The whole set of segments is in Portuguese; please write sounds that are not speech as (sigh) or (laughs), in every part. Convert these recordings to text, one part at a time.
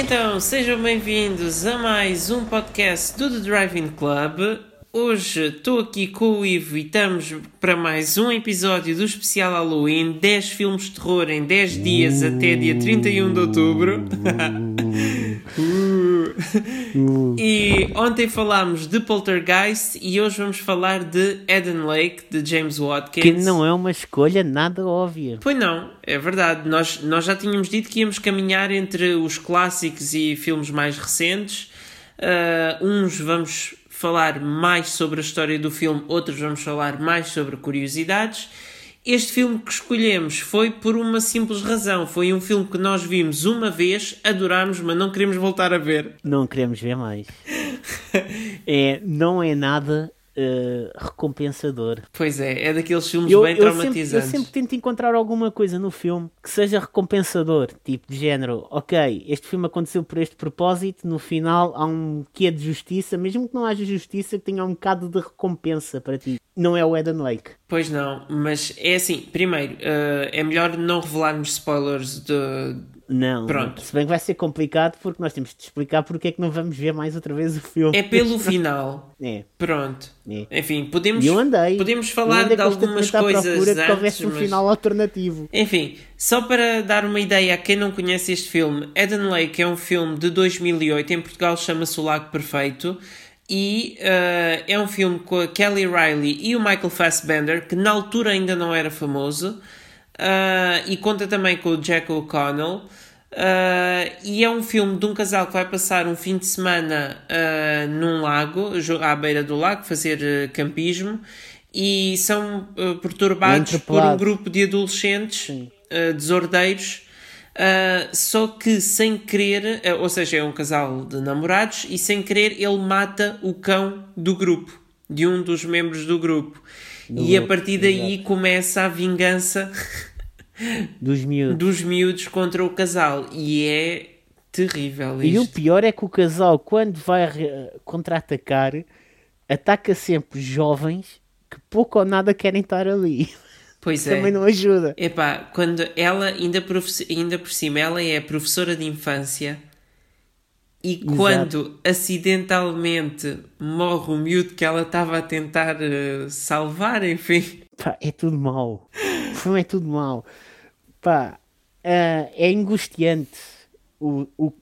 Então, sejam bem-vindos a mais um podcast do The Driving Club. Hoje estou aqui com o Ivo e estamos para mais um episódio do especial Halloween 10 filmes de terror em 10 dias até dia 31 de outubro. (laughs) e ontem falámos de Poltergeist e hoje vamos falar de Eden Lake de James Watkins. Que não é uma escolha nada óbvia. Pois não, é verdade. Nós, nós já tínhamos dito que íamos caminhar entre os clássicos e filmes mais recentes. Uh, uns vamos falar mais sobre a história do filme, outros vamos falar mais sobre curiosidades. Este filme que escolhemos foi por uma simples razão. Foi um filme que nós vimos uma vez, adorámos, mas não queremos voltar a ver. Não queremos ver mais. é, não é nada uh, recompensador. Pois é, é daqueles filmes eu, bem eu traumatizantes. Sempre, eu sempre tento encontrar alguma coisa no filme que seja recompensador, tipo de género, ok, este filme aconteceu por este propósito, no final há um quê de justiça, mesmo que não haja justiça, que tenha um bocado de recompensa para ti. Não é o Eden Lake. Pois não, mas é assim, primeiro, uh, é melhor não revelarmos spoilers de não, Pronto. se bem que vai ser complicado porque nós temos de explicar porque é que não vamos ver mais outra vez o filme. É pelo final. (laughs) É. Pronto. É. Enfim, podemos, eu andei. podemos falar andei de algumas coisas antes, que houvesse um mas... final alternativo. Enfim, só para dar uma ideia a quem não conhece este filme, Eden Lake é um filme de 2008, em Portugal chama-se O Lago Perfeito, e uh, é um filme com a Kelly Riley e o Michael Fassbender, que na altura ainda não era famoso, e conta também com o Jack O'Connell. Uh, e é um filme de um casal que vai passar um fim de semana uh, num lago, à beira do lago, fazer uh, campismo, e são perturbados por um grupo de adolescentes desordeiros. só que sem querer, ou seja, é um casal de namorados, e sem querer ele mata o cão do grupo, de um dos membros do grupo. Do e a partir daí exato. começa a vingança (laughs) dos miúdos. dos miúdos contra o casal. E é terrível isto. E o pior é que o casal, quando vai contra-atacar, ataca sempre jovens que pouco ou nada querem estar ali. Pois (laughs) é. Também não ajuda. Epá, quando ela, ainda, ainda por cima, ela é professora de infância e Exato. quando acidentalmente morre o miúdo que ela estava a tentar uh, salvar, enfim. Pá, é tudo mau. (laughs) Não é tudo mau pá, uh, é angustiante. O, o,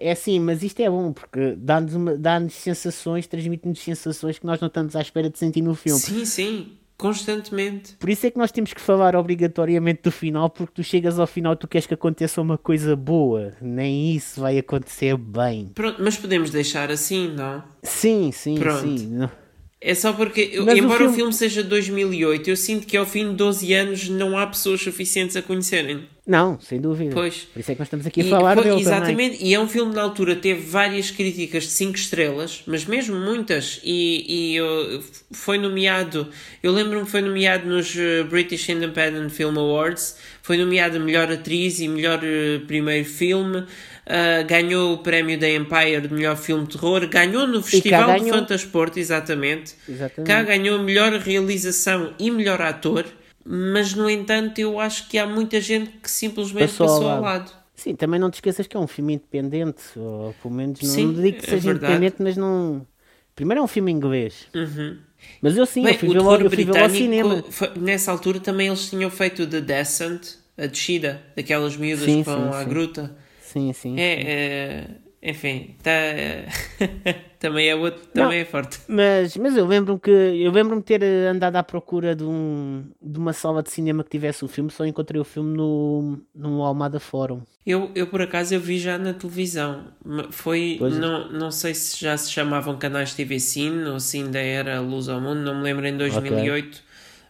é assim, mas isto é bom porque dá-nos dá sensações, transmite-nos sensações que nós não estamos à espera de sentir no filme. Sim, sim, constantemente. Por isso é que nós temos que falar obrigatoriamente do final, porque tu chegas ao final tu queres que aconteça uma coisa boa, nem isso vai acontecer bem. Pronto, mas podemos deixar assim, não? Sim, sim, Pronto. sim. Não. É só porque, Mas embora o filme... o filme seja de 2008, eu sinto que ao fim de 12 anos não há pessoas suficientes a conhecerem. Não, sem dúvida. Pois. Por isso é que nós estamos aqui a e, falar foi, dele Exatamente, também. e é um filme na altura teve várias críticas de 5 estrelas, mas mesmo muitas, e, e uh, foi nomeado, eu lembro-me que foi nomeado nos uh, British Independent Film Awards, foi nomeado melhor atriz e melhor uh, primeiro filme, Uh, ganhou o prémio da Empire de melhor filme de terror, ganhou no Festival ganhou... de Fantasporto, exatamente. exatamente. Cá ganhou melhor realização e melhor ator, mas no entanto eu acho que há muita gente que simplesmente passou, passou ao, lado. lado. Sim, também não te esqueças que é um filme independente, ou pelo menos não, sim, não digo que é seja independente, mas não. Primeiro é um filme inglês. Uhum. Mas eu sim, Bem, eu fui ver logo, eu fui ver ao cinema. Nessa altura também eles tinham feito The Descent, a descida, daquelas miúdas sim, que vão sim, à sim. gruta. Sim, sim. É, é enfim, tá, (laughs) também é outro, também não, é forte. Mas, mas eu lembro-me que eu lembro-me ter andado à procura de, um, de uma sala de cinema que tivesse o filme, só encontrei o filme no, no Almada Fórum. Eu, eu por acaso eu vi já na televisão. Foi, pois é. não, não sei se já se chamavam canais TV Cine ou se ainda era Luz ao Mundo, não me lembro em 2008. Okay.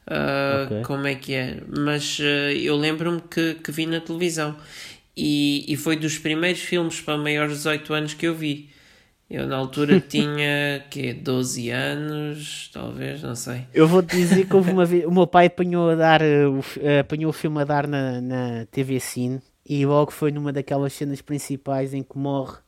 Uh, okay. como é que é, mas uh, eu lembro-me que, que vi na televisão e, e foi dos primeiros filmes para maiores de 18 anos que eu vi. Eu na altura (laughs) tinha que 12 anos, talvez, não sei. Eu vou te dizer que houve uma (laughs) vez, o meu pai apanhou a dar uh, apanhou o filme a dar na, na TV Cine e logo foi numa daquelas cenas principais em que morre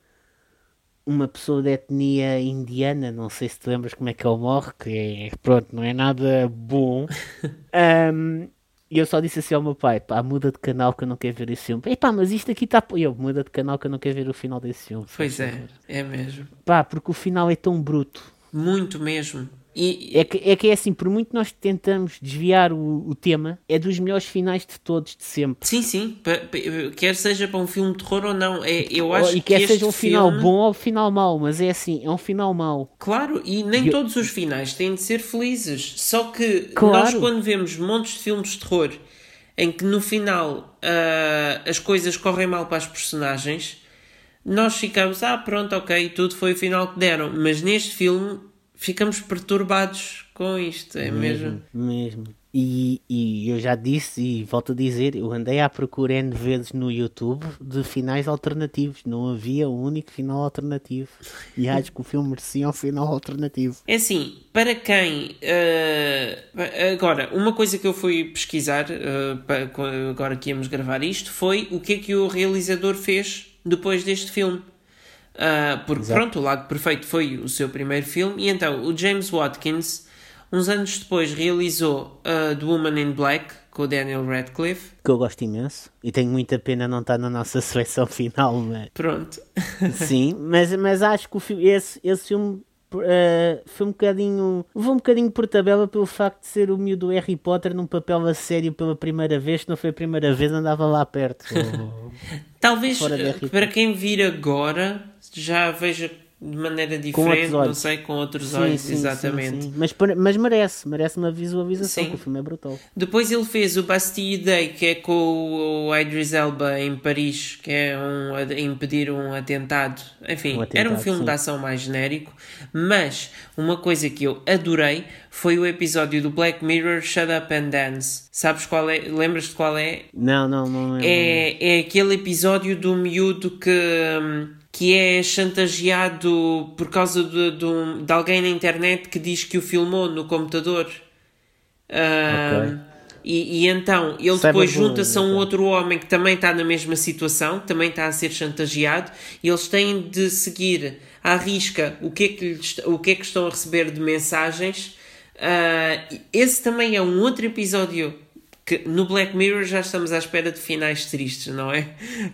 uma pessoa de etnia indiana, não sei se te lembras como é que ele morre, que é, pronto, não é nada bom. (laughs) um, E eu só disse assim ao meu pai, pá, muda de canal que eu não quero ver esse filme. Epá, mas isto aqui está... Eu, muda de canal que eu não quero ver o final desse filme. Pois é, é mesmo. Pá, porque o final é tão bruto. Muito mesmo. E, É que, é que é assim, por muito nós tentamos desviar o, o tema, é dos melhores finais de todos, de sempre. sim, sim, quer seja para um filme de terror ou não, é, eu acho e que quer este seja um final filme- bom ou um final mau, mas é assim, é um final mau. Claro, e nem Eu- todos os finais têm de ser felizes. Só que Claro. nós, quando vemos montes de filmes de terror em que no final ah, as coisas correm mal para as personagens, nós ficamos, ah, pronto, ok, tudo foi o final que deram. Mas neste filme ficamos perturbados com isto, é mesmo? Mesmo. E, e eu já disse e volto a dizer, eu andei à procura N vezes no YouTube de finais alternativos. Não havia um único final alternativo. E acho que o filme merecia um final alternativo. É assim, para quem. ah, agora, uma coisa que eu fui pesquisar, ah, pa- co- agora que íamos gravar isto, foi o que é que o realizador fez depois deste filme. Ah, porque, Exato. pronto, O Lago Perfeito foi o seu primeiro filme, e então o James Watkins, uns anos depois, realizou ah, The Woman in Black com o Daniel Radcliffe. Que eu gosto imenso. E tenho muita pena não estar na nossa (laughs) seleção final, mas. Pronto. Sim, mas, mas acho que o fi- esse, esse filme eh, foi um bocadinho. Levou um bocadinho por tabela pelo facto de ser o miúdo do Harry Potter num papel a sério pela primeira vez. Se não foi a primeira vez, andava lá perto. Talvez de ah, Harry para quem vir agora já veja de maneira diferente, não sei, com outros Sim, olhos, sim, exatamente. sim, sim. Mas, mas merece, merece uma visualização, Sim. que o filme é brutal. Depois ele fez o Bastille Day, que é com o Idris Elba em Paris, que é um, a impedir um atentado. Enfim, Um era um atentado, filme de ação mais genérico. Mas uma coisa que eu adorei foi o episódio do Black Mirror Shut Up and Dance. Sabes qual é? Lembras-te qual é? Não, não, não lembro. É, é aquele episódio do miúdo que, hum, que é chantageado por causa de, de, de alguém na internet que diz que o filmou no computador. Hum, Ok. e, e então ele depois Cyberbullying, junta-se a um ok. outro homem que também está na mesma situação, também está a ser chantageado, e eles têm de seguir à risca o que é que, lhes- o que, é que estão a receber de mensagens. Ah, esse também é um outro episódio que no Black Mirror já estamos à espera de finais tristes, não é?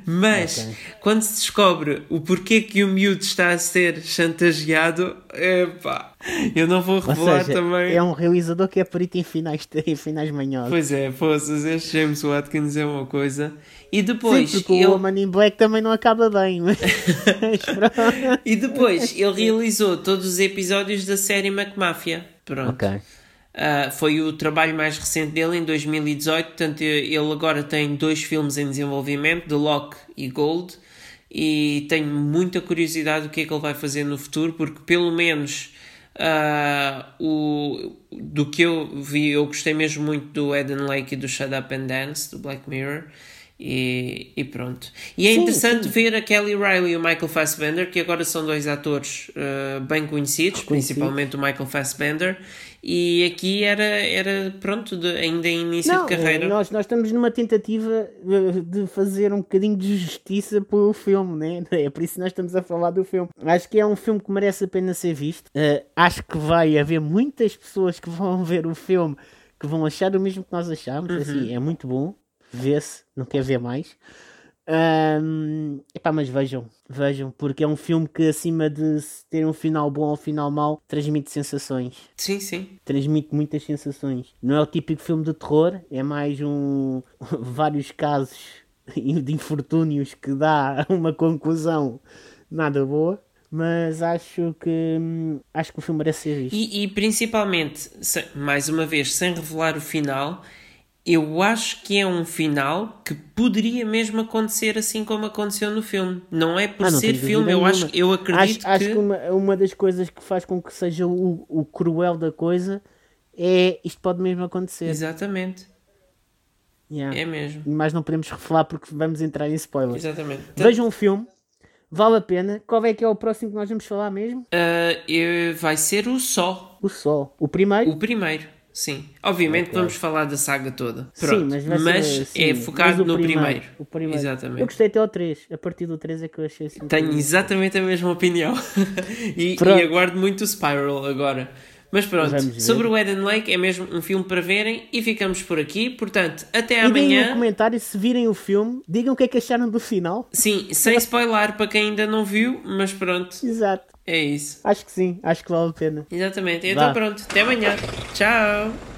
Mas Ok. quando se descobre o porquê que o miúdo está a ser chantageado, epá, eu não vou Ou revelar seja, também. é um realizador que é perito em finais, em finais manhosos. Pois é, poças, este James Watkins é uma coisa. E Sim, depois, porque ele, o Woman in Black também não acaba bem. Mas... (laughs) e depois ele realizou todos os episódios da série McMafia. Pronto. ok. Ah, foi o trabalho mais recente dele em 2018. Portanto, ele agora tem dois filmes em desenvolvimento: The Lock e Gold. E tenho muita curiosidade do que é que ele vai fazer no futuro, porque pelo menos ah, o, do que eu vi, eu gostei mesmo muito do Eden Lake e do Shut Up and Dance, do Black Mirror. E, e pronto. E é Sim, interessante sim. ver a Kelly Riley e o Michael Fassbender, que agora são dois atores ah, bem conhecidos, principalmente o Michael Fassbender. E aqui era, era pronto, de- ainda em início Não, de carreira. nós, nós estamos numa tentativa eh, de fazer um bocadinho de justiça pelo filme, né? (laughs) É por isso que nós estamos a falar do filme. Acho que é um filme que merece a pena ser visto. Eh, acho que vai haver muitas pessoas que vão (laughs) ver o filme que vão achar o mesmo que nós achamos. Uhum. Assim, é muito bom. Vê-se, não quer ver mais. Ahm, epá, mas vejam, vejam, porque é um filme que acima de ter um final bom ou um final mau, transmite sensações Sim, sim. transmite muitas sensações. Não é o típico filme de terror, é mais um (laughs) vários casos de infortúnios que dá (laughs) uma conclusão nada boa. Mas acho que hum, acho que o filme merece ser visto. E, e principalmente, mais uma vez, sem revelar o final, eu acho que é um final que poderia mesmo acontecer assim como aconteceu no filme. Não é por Ah, não ser filme, eu, nenhuma. acho, eu acredito acho, acho que. que uma, uma das coisas que faz com que seja o, o cruel da coisa é isto pode mesmo acontecer. Exatamente, Yeah. é mesmo. Mas não podemos revelar porque vamos entrar em spoilers. Exatamente. Vejam o filme, vale a pena. Qual é que é o próximo que nós vamos falar mesmo? Eu- vai ser o Só, O Sol. O primeiro? o primeiro. Sim, obviamente vamos falar da saga toda. Pronto. Sim, mas, mas ser, é focado mas no primeiro, primeiro. O primeiro. Exatamente. Eu gostei até ao 3. A partir do 3 é que eu achei assim. Tenho exatamente a mesma opinião. (laughs) e, e, aguardo muito o Spiral agora. Mas pronto, sobre o Eden Lake é mesmo um filme para verem e ficamos por aqui. Portanto, até e amanhã. Deem um comentário se virem o filme, digam o que é que acharam do final. Sim, sem spoiler para quem ainda não viu, mas pronto. Exato. É isso. Acho que sim, acho que vale a pena. Exatamente. Então pronto, até amanhã. Tchau.